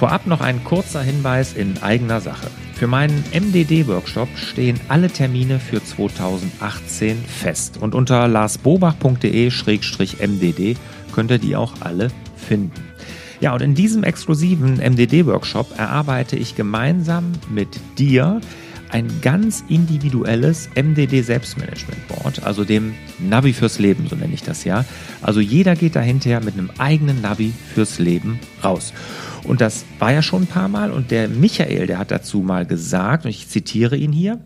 Vorab noch ein kurzer Hinweis in eigener Sache. Für meinen MDD-Workshop stehen alle Termine für 2018 fest und unter larsbobach.de-mdd könnt ihr die auch alle finden. Ja, und in diesem exklusiven MDD-Workshop erarbeite ich gemeinsam mit dir ein ganz individuelles MDD Selbstmanagement Board, also dem Navi fürs Leben, so nenne ich das ja. Also jeder geht dahinter mit einem eigenen Navi fürs Leben raus. Und das war ja schon ein paar Mal und der Michael, der hat dazu mal gesagt, und ich zitiere ihn hier,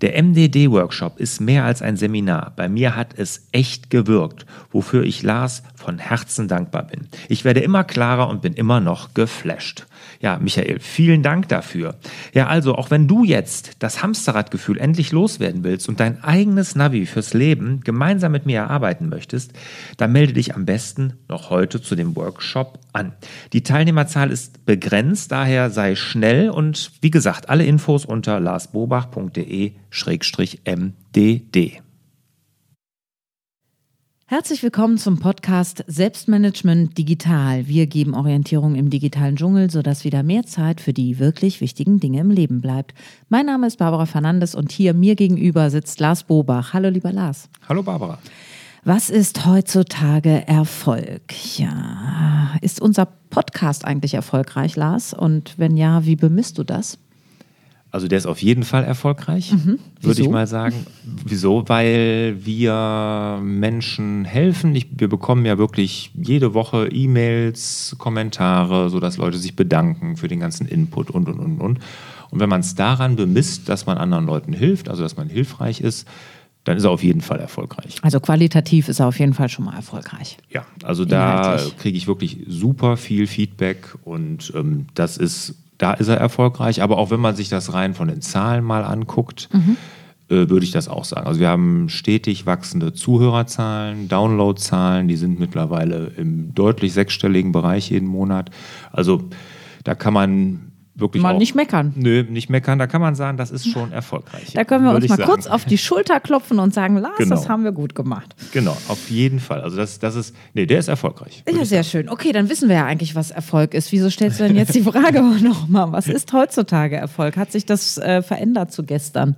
der MDD-Workshop ist mehr als ein Seminar. Bei mir hat es echt gewirkt, wofür ich Lars von Herzen dankbar bin. Ich werde immer klarer und bin immer noch geflasht. Ja, Michael, vielen Dank dafür. Ja, also, auch wenn du jetzt das Hamsterradgefühl endlich loswerden willst und dein eigenes Navi fürs Leben gemeinsam mit mir erarbeiten möchtest, dann melde dich am besten noch heute zu dem Workshop an. Die Teilnehmerzahl ist begrenzt, daher sei schnell und wie gesagt, alle Infos unter larsbobach.de-mdd. Herzlich willkommen zum Podcast Selbstmanagement Digital. Wir geben Orientierung im digitalen Dschungel, sodass wieder mehr Zeit für die wirklich wichtigen Dinge im Leben bleibt. Mein Name ist Barbara Fernandes und hier mir gegenüber sitzt Lars Bobach. Hallo, lieber Lars. Hallo, Barbara. Was ist heutzutage Erfolg? Ja, ist unser Podcast eigentlich erfolgreich, Lars? Und wenn ja, wie bemisst du das? Also der ist auf jeden Fall erfolgreich, mhm. würde ich mal sagen. Wieso? Weil wir Menschen helfen. Ich, wir bekommen ja wirklich jede Woche E-Mails, Kommentare, sodass Leute sich bedanken für den ganzen Input und, und, und, und. Und wenn man es daran bemisst, dass man anderen Leuten hilft, also dass man hilfreich ist, dann ist er auf jeden Fall erfolgreich. Also qualitativ ist er auf jeden Fall schon mal erfolgreich. Ja, also da kriege ich wirklich super viel Feedback und ähm, das ist da ist er erfolgreich. Aber auch wenn man sich das rein von den Zahlen mal anguckt, mhm. äh, würde ich das auch sagen. Also wir haben stetig wachsende Zuhörerzahlen, Downloadzahlen, die sind mittlerweile im deutlich sechsstelligen Bereich jeden Monat. Also da kann man wirklich mal auch, nicht meckern. Nö, nicht meckern. Da kann man sagen, das ist schon erfolgreich. Da können wir uns mal sagen. kurz auf die Schulter klopfen und sagen, Lars, genau. das haben wir gut gemacht. Genau, auf jeden Fall. Also das, das ist, nee, der ist erfolgreich. Ja, sehr schön. Okay, dann wissen wir ja eigentlich, was Erfolg ist. Wieso stellst du denn jetzt die Frage nochmal? Was ist heutzutage Erfolg? Hat sich das äh, verändert zu gestern?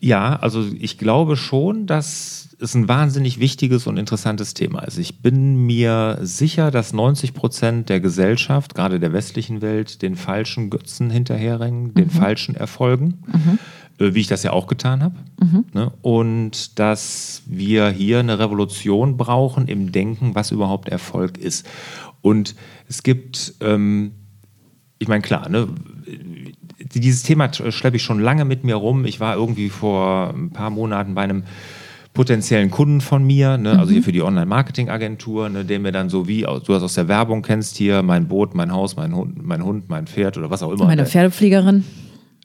Ja, also ich glaube schon, dass es ein wahnsinnig wichtiges und interessantes Thema ist. Ich bin mir sicher, dass 90 Prozent der Gesellschaft, gerade der westlichen Welt, den falschen Götzen hinterherrennen, mhm. den falschen Erfolgen, mhm. äh, wie ich das ja auch getan habe. Mhm. Ne? Und dass wir hier eine Revolution brauchen im Denken, was überhaupt Erfolg ist. Und es gibt, ähm, ich meine, klar, ne, dieses Thema schleppe ich schon lange mit mir rum. Ich war irgendwie vor ein paar Monaten bei einem potenziellen Kunden von mir, ne, also hier mhm. für die Online-Marketing-Agentur, ne, den wir dann so wie du das aus der Werbung kennst hier, mein Boot, mein Haus, mein Hund, mein Hund, mein Pferd oder was auch immer. Meine Pferdepflegerin.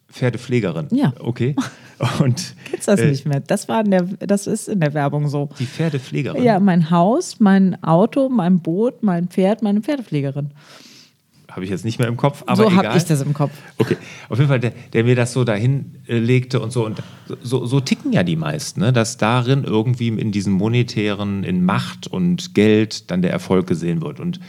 Pferdepflegerin. Ja. Okay. Und kennst das äh, nicht mehr? Das war in der, das ist in der Werbung so. Die Pferdepflegerin. Ja, mein Haus, mein Auto, mein Boot, mein Pferd, meine Pferdepflegerin habe ich jetzt nicht mehr im Kopf, aber so habe ich das im Kopf. Okay, auf jeden Fall, der, der mir das so dahin äh, legte und so und so, so ticken ja die meisten, ne? dass darin irgendwie in diesem monetären, in Macht und Geld dann der Erfolg gesehen wird und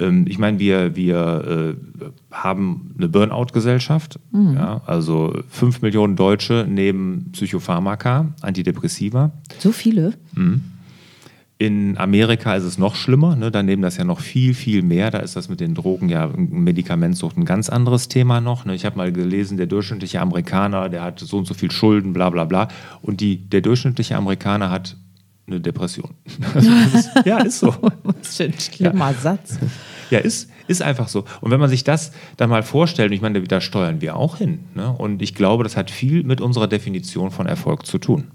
ähm, ich meine, wir, wir äh, haben eine Burnout-Gesellschaft. Mhm. Ja, also fünf Millionen Deutsche nehmen Psychopharmaka, Antidepressiva. So viele? Mhm. In Amerika ist es noch schlimmer, ne? da nehmen das ja noch viel, viel mehr. Da ist das mit den Drogen ja Medikamentsucht ein ganz anderes Thema noch. Ne? Ich habe mal gelesen, der durchschnittliche Amerikaner, der hat so und so viel Schulden, bla bla bla. Und die, der durchschnittliche Amerikaner hat eine Depression. ist, ja, ist so. Was für ein schlimmer ja. Satz. Ja, ist, ist einfach so. Und wenn man sich das dann mal vorstellt, ich meine, da steuern wir auch hin. Ne? Und ich glaube, das hat viel mit unserer Definition von Erfolg zu tun.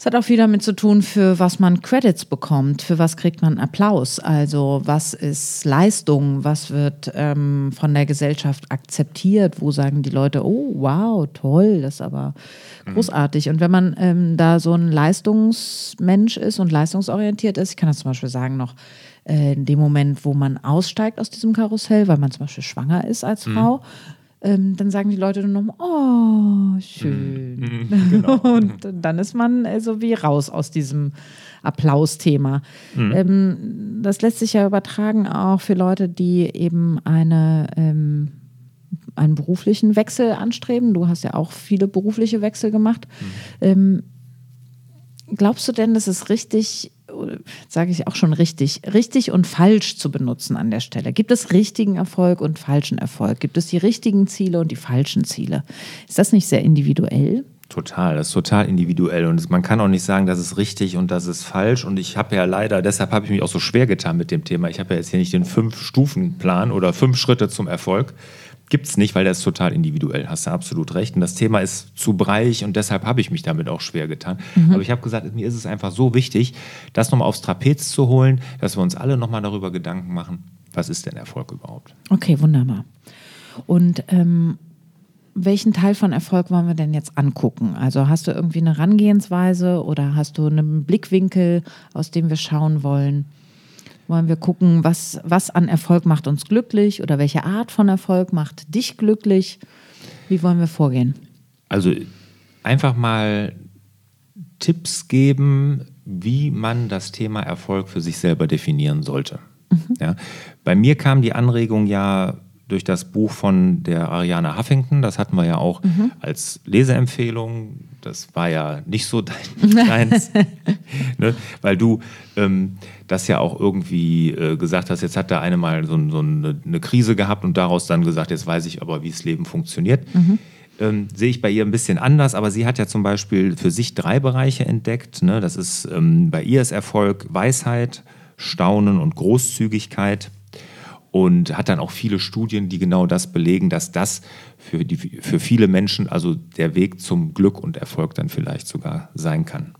Es hat auch viel damit zu tun, für was man Credits bekommt, für was kriegt man Applaus. Also was ist Leistung, was wird ähm, von der Gesellschaft akzeptiert, wo sagen die Leute, oh wow, toll, das ist aber mhm. großartig. Mhm. Und wenn man ähm, da so ein Leistungsmensch ist und leistungsorientiert ist, ich kann das zum Beispiel sagen noch, äh, in dem Moment, wo man aussteigt aus diesem Karussell, weil man zum Beispiel schwanger ist als mhm. Frau, ähm, dann sagen die Leute nur noch, oh, schön. Mhm, genau. Und dann ist man so wie raus aus diesem Applausthema. Mhm. Ähm, das lässt sich ja übertragen auch für Leute, die eben eine, ähm, einen beruflichen Wechsel anstreben. Du hast ja auch viele berufliche Wechsel gemacht. Ähm, glaubst du denn, dass es richtig, sage ich auch schon richtig, richtig und falsch zu benutzen an der Stelle? Gibt es richtigen Erfolg und falschen Erfolg? Gibt es die richtigen Ziele und die falschen Ziele? Ist das nicht sehr individuell? Total, das ist total individuell und man kann auch nicht sagen, das ist richtig und das ist falsch. Und ich habe ja leider, deshalb habe ich mich auch so schwer getan mit dem Thema. Ich habe ja jetzt hier nicht den Fünf-Stufen-Plan oder fünf Schritte zum Erfolg. Gibt es nicht, weil der ist total individuell, hast du absolut recht. Und das Thema ist zu breich und deshalb habe ich mich damit auch schwer getan. Aber ich habe gesagt, mir ist es einfach so wichtig, das nochmal aufs Trapez zu holen, dass wir uns alle nochmal darüber Gedanken machen, was ist denn Erfolg überhaupt? Okay, wunderbar. Und ähm, welchen Teil von Erfolg wollen wir denn jetzt angucken? Also hast du irgendwie eine Herangehensweise oder hast du einen Blickwinkel, aus dem wir schauen wollen? Wollen wir gucken, was, was an Erfolg macht uns glücklich oder welche Art von Erfolg macht dich glücklich? Wie wollen wir vorgehen? Also einfach mal Tipps geben, wie man das Thema Erfolg für sich selber definieren sollte. Ja. Bei mir kam die Anregung ja durch das Buch von der Ariane Huffington. Das hatten wir ja auch als Leseempfehlung. Das war ja nicht so dein, deins, ne? weil du ähm, das ja auch irgendwie äh, gesagt hast, jetzt hat der eine mal so, so eine, eine Krise gehabt und daraus dann gesagt, jetzt weiß ich aber, wie das Leben funktioniert. Ähm, sehe ich bei ihr ein bisschen anders, aber sie hat ja zum Beispiel für sich drei Bereiche entdeckt. Ne? Das ist ähm, bei ihr ist Erfolg Weisheit, Staunen und Großzügigkeit und hat dann auch viele Studien, die genau das belegen, dass das für, die, für viele Menschen also der Weg zum Glück und Erfolg dann vielleicht sogar sein kann.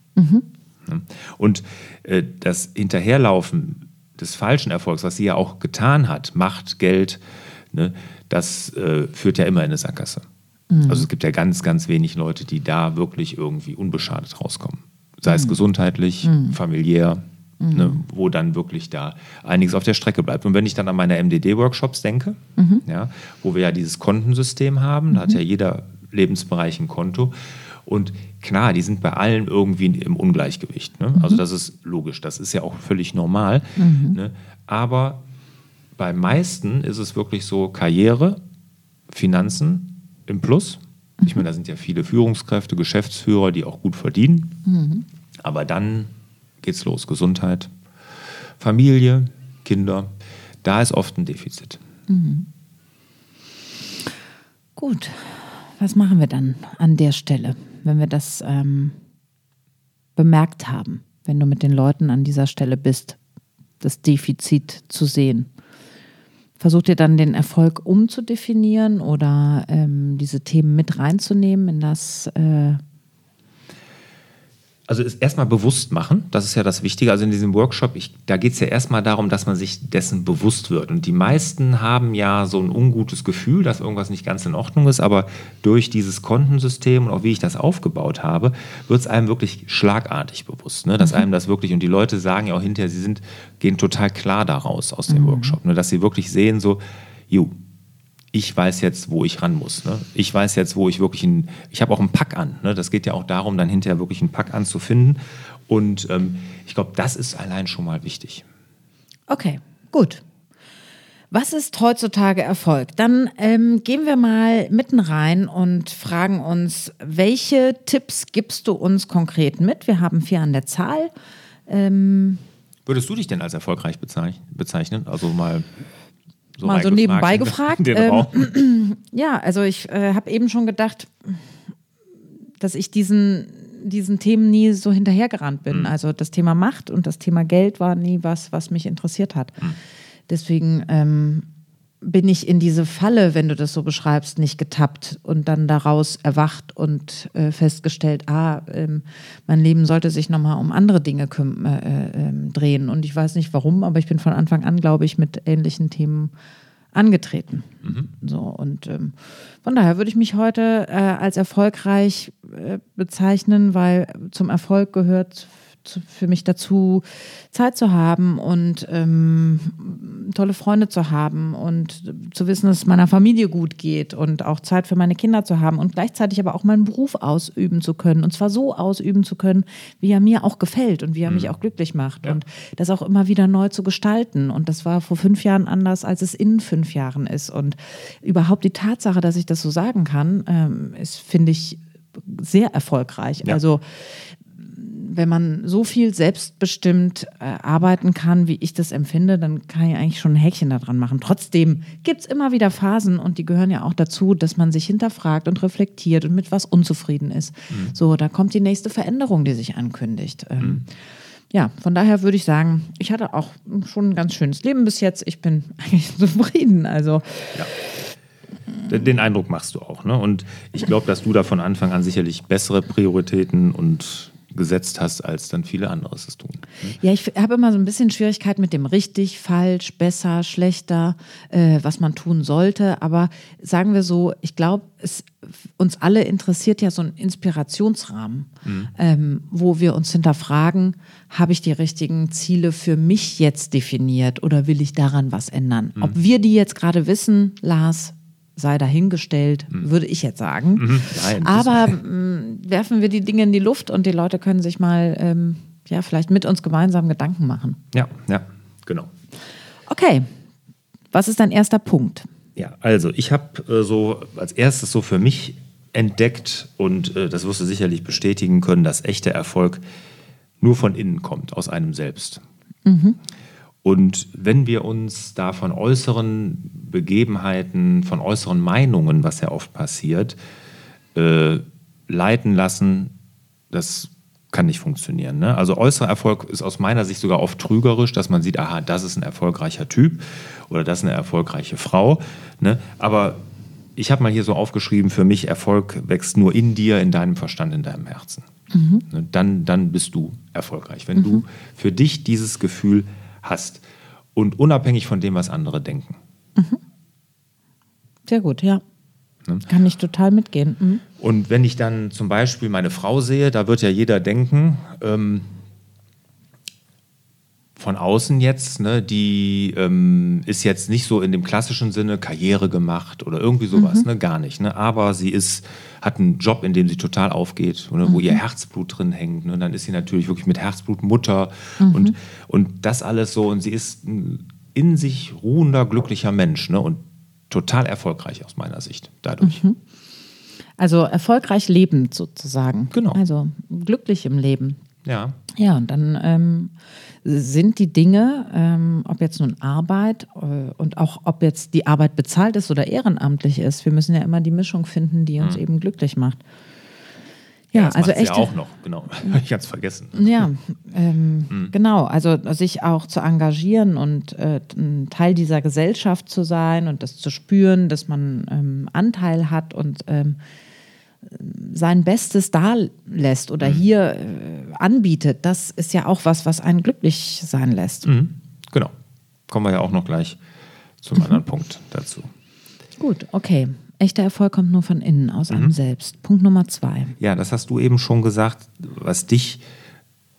Ne? Und äh, das Hinterherlaufen des falschen Erfolgs, was sie ja auch getan hat, Macht, Geld, ne, das äh, führt ja immer in eine Sackgasse. Also es gibt ja ganz, ganz wenig Leute, die da wirklich irgendwie unbeschadet rauskommen. Sei es gesundheitlich, familiär, ne, wo dann wirklich da einiges auf der Strecke bleibt. Und wenn ich dann an meine MDD-Workshops denke, ja, wo wir ja dieses Kontensystem haben, da hat ja jeder Lebensbereich ein Konto. Und klar, die sind bei allen irgendwie im Ungleichgewicht. Ne? Also das ist logisch, das ist ja auch völlig normal. Ne? Aber bei meisten ist es wirklich so Karriere, Finanzen im Plus. Ich meine, da sind ja viele Führungskräfte, Geschäftsführer, die auch gut verdienen. Aber dann geht's los. Gesundheit, Familie, Kinder. Da ist oft ein Defizit. Gut, was machen wir dann an der Stelle, wenn wir das ähm, bemerkt haben, wenn du mit den Leuten an dieser Stelle bist, das Defizit zu sehen? Versucht ihr dann den Erfolg umzudefinieren oder ähm, diese Themen mit reinzunehmen in das? Äh, Also ist erstmal bewusst machen, das ist ja das Wichtige. Also in diesem Workshop, ich, da geht es ja erstmal darum, dass man sich dessen bewusst wird. Und die meisten haben ja so ein ungutes Gefühl, dass irgendwas nicht ganz in Ordnung ist, aber durch dieses Kontensystem und auch wie ich das aufgebaut habe, wird es einem wirklich schlagartig bewusst. Ne? Dass einem das wirklich, und die Leute sagen ja auch hinterher, sie sind, gehen total klar daraus aus dem Workshop. Ne? Dass sie wirklich sehen, so, jo, ich weiß jetzt, wo ich ran muss. Ne? Ich weiß jetzt, wo ich wirklich ein, ich habe auch einen Pack an. Ne? Das geht ja auch darum, dann hinterher wirklich einen Pack anzufinden. Und ähm, ich glaube, das ist allein schon mal wichtig. Okay, gut. Was ist heutzutage Erfolg? Dann ähm, gehen wir mal mitten rein und fragen uns, welche Tipps gibst du uns konkret mit? Wir haben vier an der Zahl. Ähm, Würdest du dich denn als erfolgreich bezeich- bezeichnen? Also mal so, Mal so nebenbei gefragt, ähm, ja, also ich äh, habe eben schon gedacht, dass ich diesen, diesen Themen nie so hinterhergerannt bin. Also das Thema Macht und das Thema Geld war nie was, was mich interessiert hat. Deswegen ähm, bin ich in diese Falle, wenn du das so beschreibst, nicht getappt und dann daraus erwacht und äh, festgestellt, ah, ähm, mein Leben sollte sich nochmal um andere Dinge küm- äh, ähm, drehen. Und ich weiß nicht warum, aber ich bin von Anfang an, glaube ich, mit ähnlichen Themen angetreten. So, und ähm, von daher würde ich mich heute äh, als erfolgreich äh, bezeichnen, weil zum Erfolg gehört für mich dazu, Zeit zu haben und ähm, tolle Freunde zu haben und zu wissen, dass es meiner Familie gut geht und auch Zeit für meine Kinder zu haben und gleichzeitig aber auch meinen Beruf ausüben zu können und zwar so ausüben zu können, wie er mir auch gefällt und wie er mhm. mich auch glücklich macht ja. und das auch immer wieder neu zu gestalten und das war vor fünf Jahren anders, als es in fünf Jahren ist und überhaupt die Tatsache, dass ich das so sagen kann, ähm, ist, finde ich, sehr erfolgreich. Ja. Also wenn man so viel selbstbestimmt äh, arbeiten kann, wie ich das empfinde, dann kann ich eigentlich schon ein Häkchen daran machen. Trotzdem gibt es immer wieder Phasen und die gehören ja auch dazu, dass man sich hinterfragt und reflektiert und mit was unzufrieden ist. Mhm. So, da kommt die nächste Veränderung, die sich ankündigt. Ähm, mhm. Ja, von daher würde ich sagen, ich hatte auch schon ein ganz schönes Leben bis jetzt. Ich bin eigentlich zufrieden. Also. Ja. Den Eindruck machst du auch. Ne? Und ich glaube, dass du da von Anfang an sicherlich bessere Prioritäten und gesetzt hast, als dann viele andere es tun. Ja, ich habe immer so ein bisschen Schwierigkeit mit dem richtig, falsch, besser, schlechter, äh, was man tun sollte. Aber sagen wir so, ich glaube, es uns alle interessiert ja so ein Inspirationsrahmen, mhm. ähm, wo wir uns hinterfragen, habe ich die richtigen Ziele für mich jetzt definiert oder will ich daran was ändern? Mhm. Ob wir die jetzt gerade wissen, Lars, sei dahingestellt, mhm. würde ich jetzt sagen. Mhm. Nein, Aber mm, werfen wir die Dinge in die Luft und die Leute können sich mal ähm, ja, vielleicht mit uns gemeinsam Gedanken machen. Ja, ja, genau. Okay, was ist dein erster Punkt? Ja, also ich habe äh, so als erstes so für mich entdeckt und äh, das wirst du sicherlich bestätigen können, dass echter Erfolg nur von innen kommt, aus einem selbst. Mhm. Und wenn wir uns da von äußeren Begebenheiten, von äußeren Meinungen, was ja oft passiert, äh, leiten lassen, das kann nicht funktionieren. Ne? Also äußerer Erfolg ist aus meiner Sicht sogar oft trügerisch, dass man sieht, aha, das ist ein erfolgreicher Typ oder das ist eine erfolgreiche Frau. Ne? Aber ich habe mal hier so aufgeschrieben, für mich Erfolg wächst nur in dir, in deinem Verstand, in deinem Herzen. Mhm. Ne? Dann, dann bist du erfolgreich. Wenn mhm. du für dich dieses Gefühl hast und unabhängig von dem, was andere denken. Mhm. Sehr gut, ja. Ne? Kann ich total mitgehen. Mhm. Und wenn ich dann zum Beispiel meine Frau sehe, da wird ja jeder denken, ähm, von außen jetzt, ne, die ähm, ist jetzt nicht so in dem klassischen Sinne Karriere gemacht oder irgendwie sowas, mhm. ne, gar nicht. Ne, aber sie ist, hat einen Job, in dem sie total aufgeht, ne, mhm. wo ihr Herzblut drin hängt. Ne, und dann ist sie natürlich wirklich mit Herzblut Mutter mhm. und, und das alles so. Und sie ist ein in sich ruhender, glücklicher Mensch ne, und total erfolgreich aus meiner Sicht dadurch. Mhm. Also erfolgreich lebend sozusagen. Genau. Also glücklich im Leben. Ja. Ja, und dann ähm, sind die Dinge, ähm, ob jetzt nun Arbeit äh, und auch ob jetzt die Arbeit bezahlt ist oder ehrenamtlich ist, wir müssen ja immer die Mischung finden, die uns mhm. eben glücklich macht. Ja, ja also echt. Ja auch noch, genau. Ich hatte es vergessen. Ja, ähm, mhm. genau. Also sich auch zu engagieren und äh, ein Teil dieser Gesellschaft zu sein und das zu spüren, dass man ähm, Anteil hat und ähm, sein Bestes da lässt oder mhm. hier äh, anbietet, das ist ja auch was, was einen glücklich sein lässt. Mhm. Genau. Kommen wir ja auch noch gleich zum mhm. anderen Punkt dazu. Gut, okay. Echter Erfolg kommt nur von innen, aus einem mhm. selbst. Punkt Nummer zwei. Ja, das hast du eben schon gesagt, was dich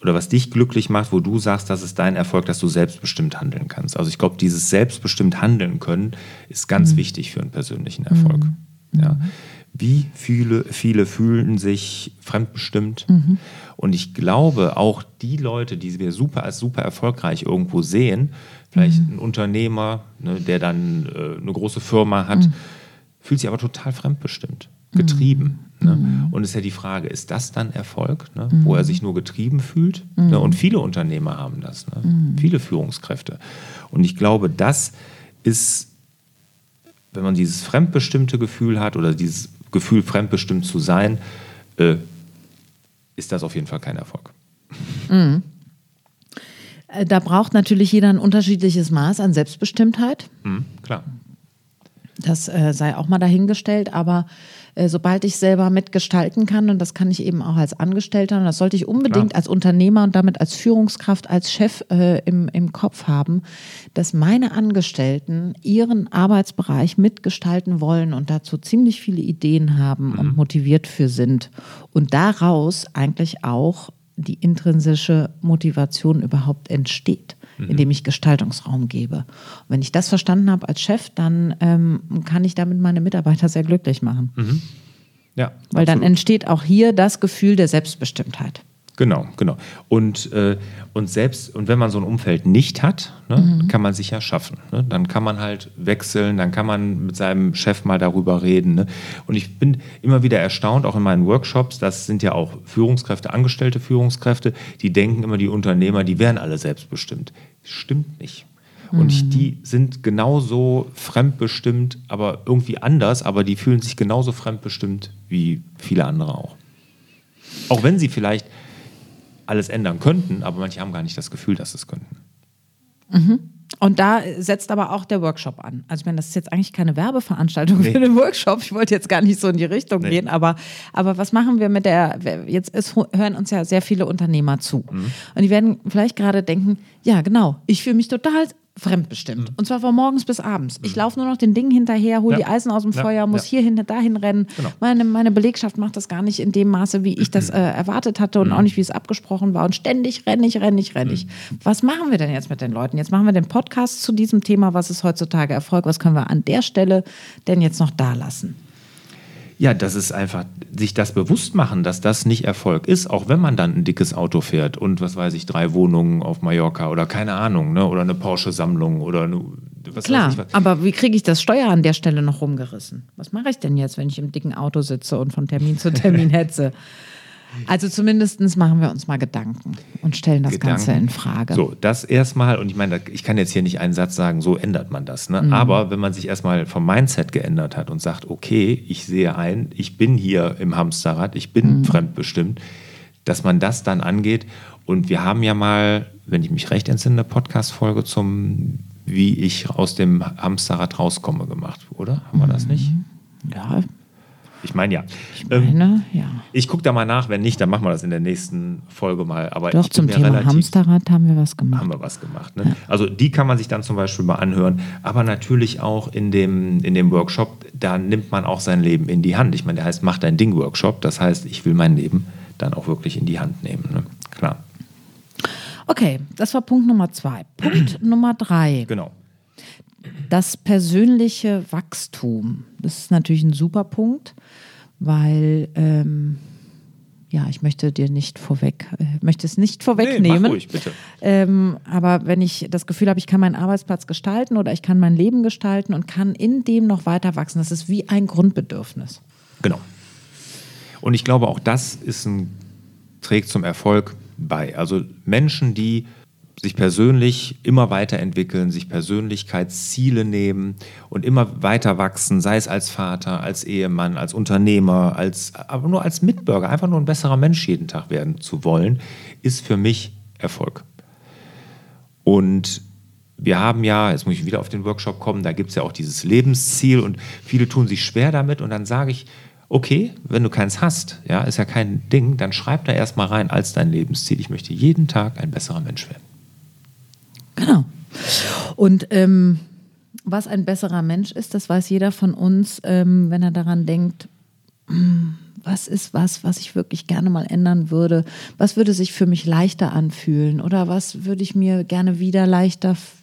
oder was dich glücklich macht, wo du sagst, das ist dein Erfolg, dass du selbstbestimmt handeln kannst. Also ich glaube, dieses selbstbestimmt handeln können ist ganz mhm. wichtig für einen persönlichen Erfolg. Ja. Wie viele, viele fühlen sich fremdbestimmt. Mhm. Und ich glaube, auch die Leute, die wir super als super erfolgreich irgendwo sehen, vielleicht mhm. ein Unternehmer, ne, der dann äh, eine große Firma hat, mhm. fühlt sich aber total fremdbestimmt, getrieben. Mhm. Ne? Mhm. Und es ist ja die Frage, ist das dann Erfolg, ne? wo er sich nur getrieben fühlt? Ne? Und viele Unternehmer haben das, ne? viele Führungskräfte. Und ich glaube, das ist wenn man dieses fremdbestimmte Gefühl hat oder dieses Gefühl, fremdbestimmt zu sein, äh, ist das auf jeden Fall kein Erfolg. Mhm. Äh, da braucht natürlich jeder ein unterschiedliches Maß an Selbstbestimmtheit. Mhm, klar. Das äh, sei auch mal dahingestellt, aber äh, sobald ich selber mitgestalten kann, und das kann ich eben auch als Angestellter, und das sollte ich unbedingt Klar. als Unternehmer und damit als Führungskraft, als Chef äh, im, im Kopf haben, dass meine Angestellten ihren Arbeitsbereich mitgestalten wollen und dazu ziemlich viele Ideen haben mhm. und motiviert für sind. Und daraus eigentlich auch die intrinsische Motivation überhaupt entsteht, indem ich Gestaltungsraum gebe. Und wenn ich das verstanden habe als Chef, dann ähm, kann ich damit meine Mitarbeiter sehr glücklich machen. Ja, Weil dann absolut. entsteht auch hier das Gefühl der Selbstbestimmtheit. Genau, genau. Und, äh, und selbst, und wenn man so ein Umfeld nicht hat, ne, kann man sich ja schaffen. Ne? Dann kann man halt wechseln, dann kann man mit seinem Chef mal darüber reden. Ne? Und ich bin immer wieder erstaunt, auch in meinen Workshops, das sind ja auch Führungskräfte, angestellte Führungskräfte, die denken immer, die Unternehmer, die wären alle selbstbestimmt. Stimmt nicht. Und die sind genauso fremdbestimmt, aber irgendwie anders, aber die fühlen sich genauso fremdbestimmt wie viele andere auch. Auch wenn sie vielleicht alles ändern könnten, aber manche haben gar nicht das Gefühl, dass sie es könnten. Und da setzt aber auch der Workshop an. Also ich meine, das ist jetzt eigentlich keine Werbeveranstaltung für den Workshop. Ich wollte jetzt gar nicht so in die Richtung Nee. gehen, aber, aber was machen wir mit der, jetzt ist, hören uns ja sehr viele Unternehmer zu. Mhm. Und die werden vielleicht gerade denken, ja genau, ich fühle mich total fremdbestimmt. Und zwar von morgens bis abends. Ich laufe nur noch den Dingen hinterher, hole Mhm. Ja. die Eisen aus dem Ja. Feuer, muss Ja. hier hinter, dahin rennen. Genau. Meine, meine Belegschaft macht das gar nicht in dem Maße, wie ich das äh, erwartet hatte Mhm. und auch nicht, wie es abgesprochen war. Und ständig renne ich, renne ich, renne ich. Was machen wir denn jetzt mit den Leuten? Jetzt machen wir den Podcast zu diesem Thema, was ist heutzutage Erfolg? Was können wir an der Stelle denn jetzt noch da lassen? Ja, das ist einfach, sich das bewusst machen, dass das nicht Erfolg ist, auch wenn man dann ein dickes Auto fährt und was weiß ich, drei Wohnungen auf Mallorca oder keine Ahnung, ne? oder eine Porsche-Sammlung oder eine, was Klar, weiß ich was. aber wie kriege ich das Steuer an der Stelle noch rumgerissen? Was mache ich denn jetzt, wenn ich im dicken Auto sitze und von Termin zu Termin hetze? Also zumindest machen wir uns mal Gedanken und stellen das Ganze Gedanken. in Frage. So, das erstmal, und ich meine, ich kann jetzt hier nicht einen Satz sagen, so ändert man das. Ne? Mhm. Aber wenn man sich erstmal vom Mindset geändert hat und sagt, okay, ich sehe ein, ich bin hier im Hamsterrad, ich bin Mhm. fremdbestimmt, dass man das dann angeht. Und wir haben ja mal, wenn ich mich recht entsinne, eine Podcast-Folge zum, wie ich aus dem Hamsterrad rauskomme gemacht, oder? Haben wir das nicht? Ja, Ich meine ja. ich Ähm, meine, ja. ich gucke da mal nach, wenn nicht, dann machen wir das in der nächsten Folge mal. Aber Doch, zum Thema relativ Hamsterrad haben wir was gemacht. haben wir was gemacht. Ne? Also die kann man sich dann zum Beispiel mal anhören, aber natürlich auch in dem, in dem Workshop, da nimmt man auch sein Leben in die Hand. Ich meine, der heißt Mach dein Ding Workshop, das heißt, ich will mein Leben dann auch wirklich in die Hand nehmen. Ne? Klar, Okay, das war Punkt Nummer zwei. Punkt Nummer drei. genau. Das persönliche Wachstum. Das ist natürlich ein super Punkt, weil ähm, ja, ich möchte dir nicht vorweg, äh, möchte es nicht vorwegnehmen. ruhig, bitte. Ähm, aber wenn ich das Gefühl habe, ich kann meinen Arbeitsplatz gestalten oder ich kann mein Leben gestalten und kann in dem noch weiter wachsen, das ist wie ein Grundbedürfnis. Genau. Und ich glaube, auch das ist ein, trägt zum Erfolg bei. Also Menschen, die sich persönlich immer weiterentwickeln, sich Persönlichkeitsziele nehmen und immer weiter wachsen, sei es als Vater, als Ehemann, als Unternehmer, als, aber nur als Mitbürger, einfach nur ein besserer Mensch jeden Tag werden zu wollen, ist für mich Erfolg. Und wir haben ja, jetzt muss ich wieder auf den Workshop kommen, da gibt es ja auch dieses Lebensziel und viele tun sich schwer damit und dann sage ich, okay, wenn du keins hast, ja, ist ja kein Ding, dann schreib da erstmal rein als dein Lebensziel, ich möchte jeden Tag ein besserer Mensch werden. Genau. Und ähm, was ein besserer Mensch ist, das weiß jeder von uns, ähm, wenn er daran denkt, hm, was ist was, was ich wirklich gerne mal ändern würde? Was würde sich für mich leichter anfühlen? Oder was würde ich mir gerne wieder leichter, f-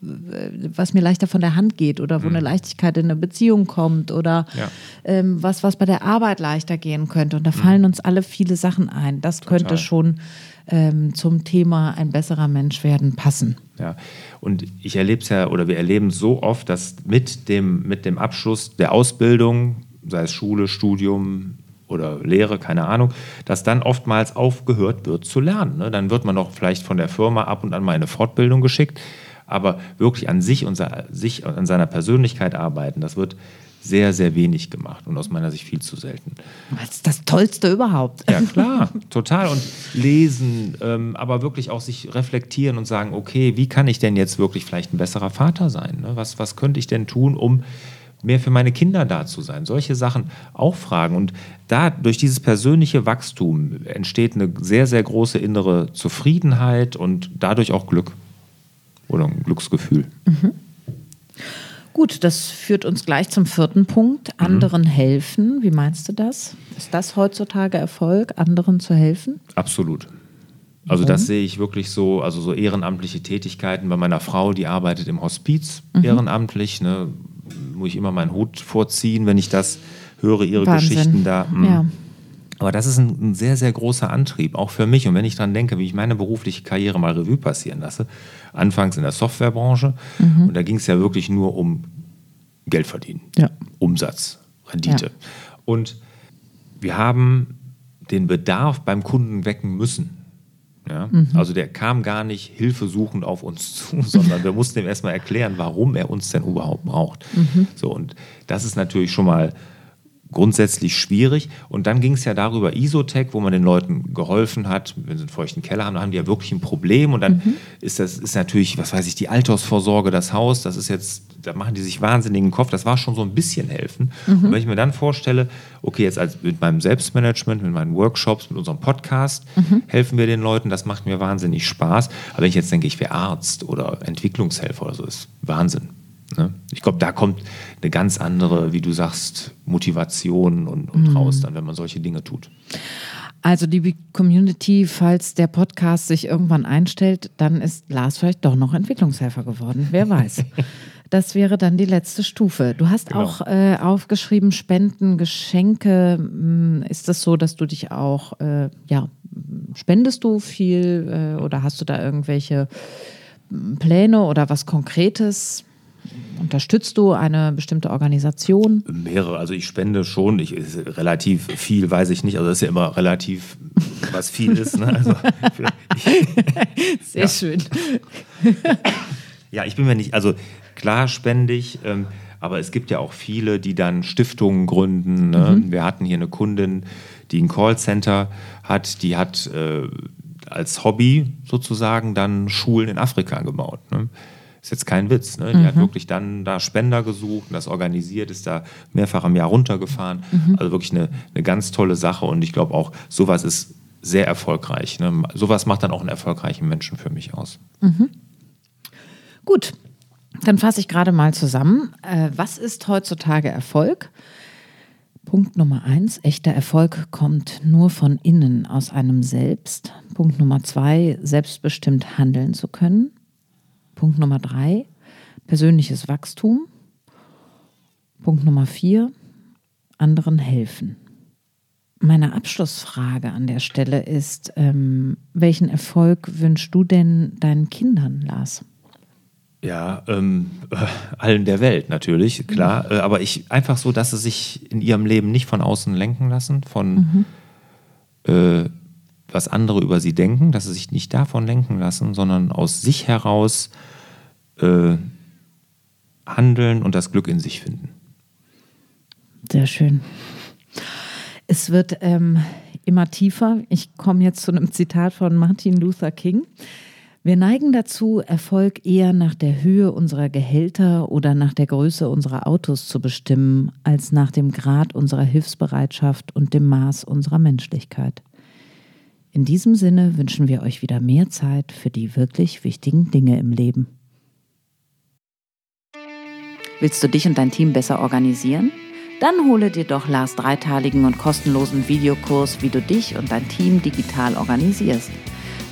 was mir leichter von der Hand geht? Oder wo eine Leichtigkeit in eine Beziehung kommt? Oder Ja. ähm, was, was bei der Arbeit leichter gehen könnte? Und da fallen uns alle viele Sachen ein. Das könnte schon ähm, zum Thema ein besserer Mensch werden passen. Ja, und ich erlebe es ja, oder wir erleben so oft, dass mit dem, mit dem Abschluss der Ausbildung, sei es Schule, Studium oder Lehre, keine Ahnung, dass dann oftmals aufgehört wird zu lernen. Ne? Dann wird man noch vielleicht von der Firma ab und an mal eine Fortbildung geschickt, aber wirklich an sich und sich an seiner Persönlichkeit arbeiten, das wird sehr, sehr wenig gemacht und aus meiner Sicht viel zu selten. Das ist das Tollste überhaupt. Ja, klar, total. Und lesen, ähm, aber wirklich auch sich reflektieren und sagen, okay, wie kann ich denn jetzt wirklich vielleicht ein besserer Vater sein? Ne? Was, was könnte ich denn tun, um mehr für meine Kinder da zu sein? Solche Sachen auch fragen. Und da durch dieses persönliche Wachstum entsteht eine sehr, sehr große innere Zufriedenheit und dadurch auch Glück oder ein Glücksgefühl. Gut, das führt uns gleich zum vierten Punkt. Anderen helfen. Wie meinst du das? Ist das heutzutage Erfolg, anderen zu helfen? Absolut. Also das sehe ich wirklich so, also so ehrenamtliche Tätigkeiten bei meiner Frau, die arbeitet im Hospiz Mhm. ehrenamtlich, ne, muss ich immer meinen Hut vorziehen, wenn ich das höre, ihre Wahnsinn. Geschichten da. mm. Ja. Aber das ist ein, ein sehr, sehr großer Antrieb, auch für mich. Und wenn ich dran denke, wie ich meine berufliche Karriere mal Revue passieren lasse, anfangs in der Softwarebranche, und da ging es ja wirklich nur um Geld verdienen, Ja. Umsatz, Rendite. Ja. Und wir haben den Bedarf beim Kunden wecken müssen. Ja? Also der kam gar nicht hilfesuchend auf uns zu, sondern wir mussten ihm erstmal erklären, warum er uns denn überhaupt braucht. So, und das ist natürlich schon mal grundsätzlich schwierig. Und dann ging es ja darüber Isotech, wo man den Leuten geholfen hat, wenn sie einen feuchten Keller haben, dann haben die ja wirklich ein Problem. Und dann ist das ist natürlich, was weiß ich, die Altersvorsorge, das Haus, das ist jetzt, da machen die sich wahnsinnigen Kopf. Das war schon so ein bisschen helfen. Und wenn ich mir dann vorstelle, okay, jetzt als mit meinem Selbstmanagement, mit meinen Workshops, mit unserem Podcast helfen wir den Leuten, das macht mir wahnsinnig Spaß. Aber wenn ich jetzt denke, ich wäre Arzt oder Entwicklungshelfer oder so, ist Wahnsinn. Ne? Ich glaube, da kommt eine ganz andere, wie du sagst, Motivation und, und raus, dann, wenn man solche Dinge tut. Also liebe Community, falls der Podcast sich irgendwann einstellt, dann ist Lars vielleicht doch noch Entwicklungshelfer geworden. Wer weiß. Das wäre dann die letzte Stufe. Du hast Genau. auch äh, aufgeschrieben, Spenden, Geschenke. Hm, Ist das so, dass du dich auch, äh, ja, spendest du viel äh, oder hast du da irgendwelche hm, Pläne oder was Konkretes? Unterstützt du eine bestimmte Organisation? Mehrere, also ich spende schon, ich, relativ viel, weiß ich nicht, also das ist ja immer relativ, was viel ist. Ne? Also, ich, Sehr Ja. schön. Ja, ich bin mir nicht, also klar spende ich, ähm, aber es gibt ja auch viele, die dann Stiftungen gründen. Ne? Wir hatten hier eine Kundin, die ein Callcenter hat, die hat äh, als Hobby sozusagen dann Schulen in Afrika gebaut. Ne? Ist jetzt kein Witz. Ne? Die hat wirklich dann da Spender gesucht und das organisiert, ist da mehrfach im Jahr runtergefahren. Also wirklich eine, eine ganz tolle Sache und ich glaube auch, sowas ist sehr erfolgreich. Ne? Sowas macht dann auch einen erfolgreichen Menschen für mich aus. Gut, dann fasse ich gerade mal zusammen. Äh, was ist heutzutage Erfolg? Punkt Nummer eins, echter Erfolg kommt nur von innen, aus einem selbst. Punkt Nummer zwei, selbstbestimmt handeln zu können. Punkt Nummer drei, persönliches Wachstum. Punkt Nummer vier, anderen helfen. Meine Abschlussfrage an der Stelle ist, ähm, welchen Erfolg wünschst du denn deinen Kindern, Lars? Ja, ähm, äh, allen der Welt natürlich, klar. Äh, aber ich einfach so, dass sie sich in ihrem Leben nicht von außen lenken lassen, von äh, was andere über sie denken, dass sie sich nicht davon lenken lassen, sondern aus sich heraus äh, handeln und das Glück in sich finden. Sehr schön. Es wird ähm, immer tiefer. Ich komme jetzt zu einem Zitat von Martin Luther King. Wir neigen dazu, Erfolg eher nach der Höhe unserer Gehälter oder nach der Größe unserer Autos zu bestimmen, als nach dem Grad unserer Hilfsbereitschaft und dem Maß unserer Menschlichkeit. In diesem Sinne wünschen wir euch wieder mehr Zeit für die wirklich wichtigen Dinge im Leben. Willst du dich und dein Team besser organisieren? Dann hole dir doch Lars dreiteiligen und kostenlosen Videokurs, wie du dich und dein Team digital organisierst.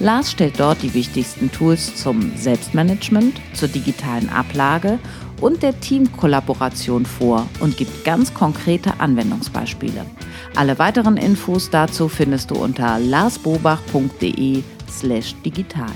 Lars stellt dort die wichtigsten Tools zum Selbstmanagement, zur digitalen Ablage und der Teamkollaboration vor und gibt ganz konkrete Anwendungsbeispiele. Alle weiteren Infos dazu findest du unter larsbobach.de slash digital.